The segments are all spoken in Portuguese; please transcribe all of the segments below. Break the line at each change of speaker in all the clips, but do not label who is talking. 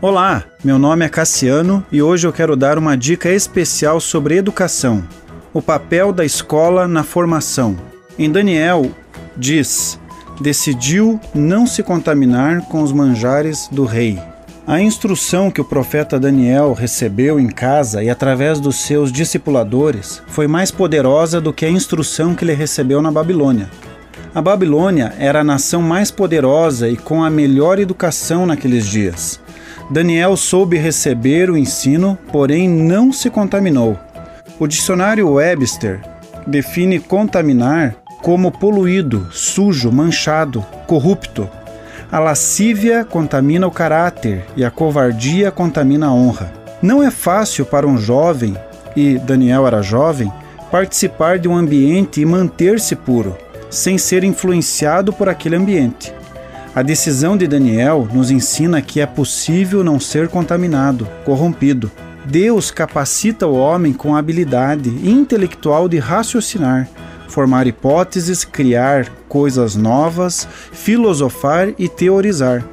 Olá, meu nome é Cassiano e hoje eu quero dar uma dica especial sobre educação, o papel da escola na formação. Em Daniel diz: decidiu não se contaminar com os manjares do rei. A instrução que o profeta Daniel recebeu em casa e através dos seus discipuladores foi mais poderosa do que a instrução que ele recebeu na Babilônia. A Babilônia era a nação mais poderosa e com a melhor educação naqueles dias. Daniel soube receber o ensino, porém não se contaminou. O dicionário Webster define contaminar como poluído, sujo, manchado, corrupto. A lascívia contamina o caráter e a covardia contamina a honra. Não é fácil para um jovem, e Daniel era jovem, participar de um ambiente e manter-se puro, sem ser influenciado por aquele ambiente. A decisão de Daniel nos ensina que é possível não ser contaminado, corrompido. Deus capacita o homem com a habilidade intelectual de raciocinar, formar hipóteses, criar coisas novas, filosofar e teorizar.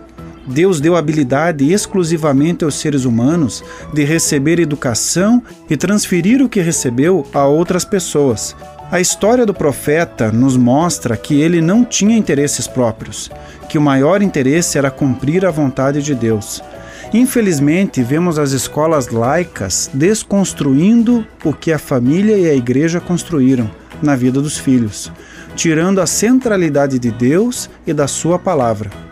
Deus deu habilidade exclusivamente aos seres humanos de receber educação e transferir o que recebeu a outras pessoas, a história do profeta nos mostra que ele não tinha interesses próprios, que o maior interesse era cumprir a vontade de Deus. Infelizmente, vemos as escolas laicas desconstruindo o que a família e a igreja construíram na vida dos filhos, tirando a centralidade de Deus e da Sua palavra.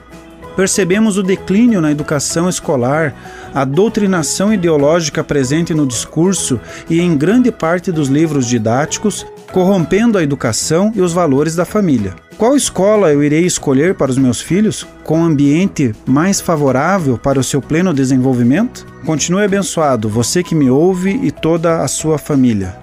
Percebemos o declínio na educação escolar, a doutrinação ideológica presente no discurso e em grande parte dos livros didáticos, corrompendo a educação e os valores da família. Qual escola eu irei escolher para os meus filhos com um ambiente mais favorável para o seu pleno desenvolvimento? Continue abençoado, você que me ouve e toda a sua família.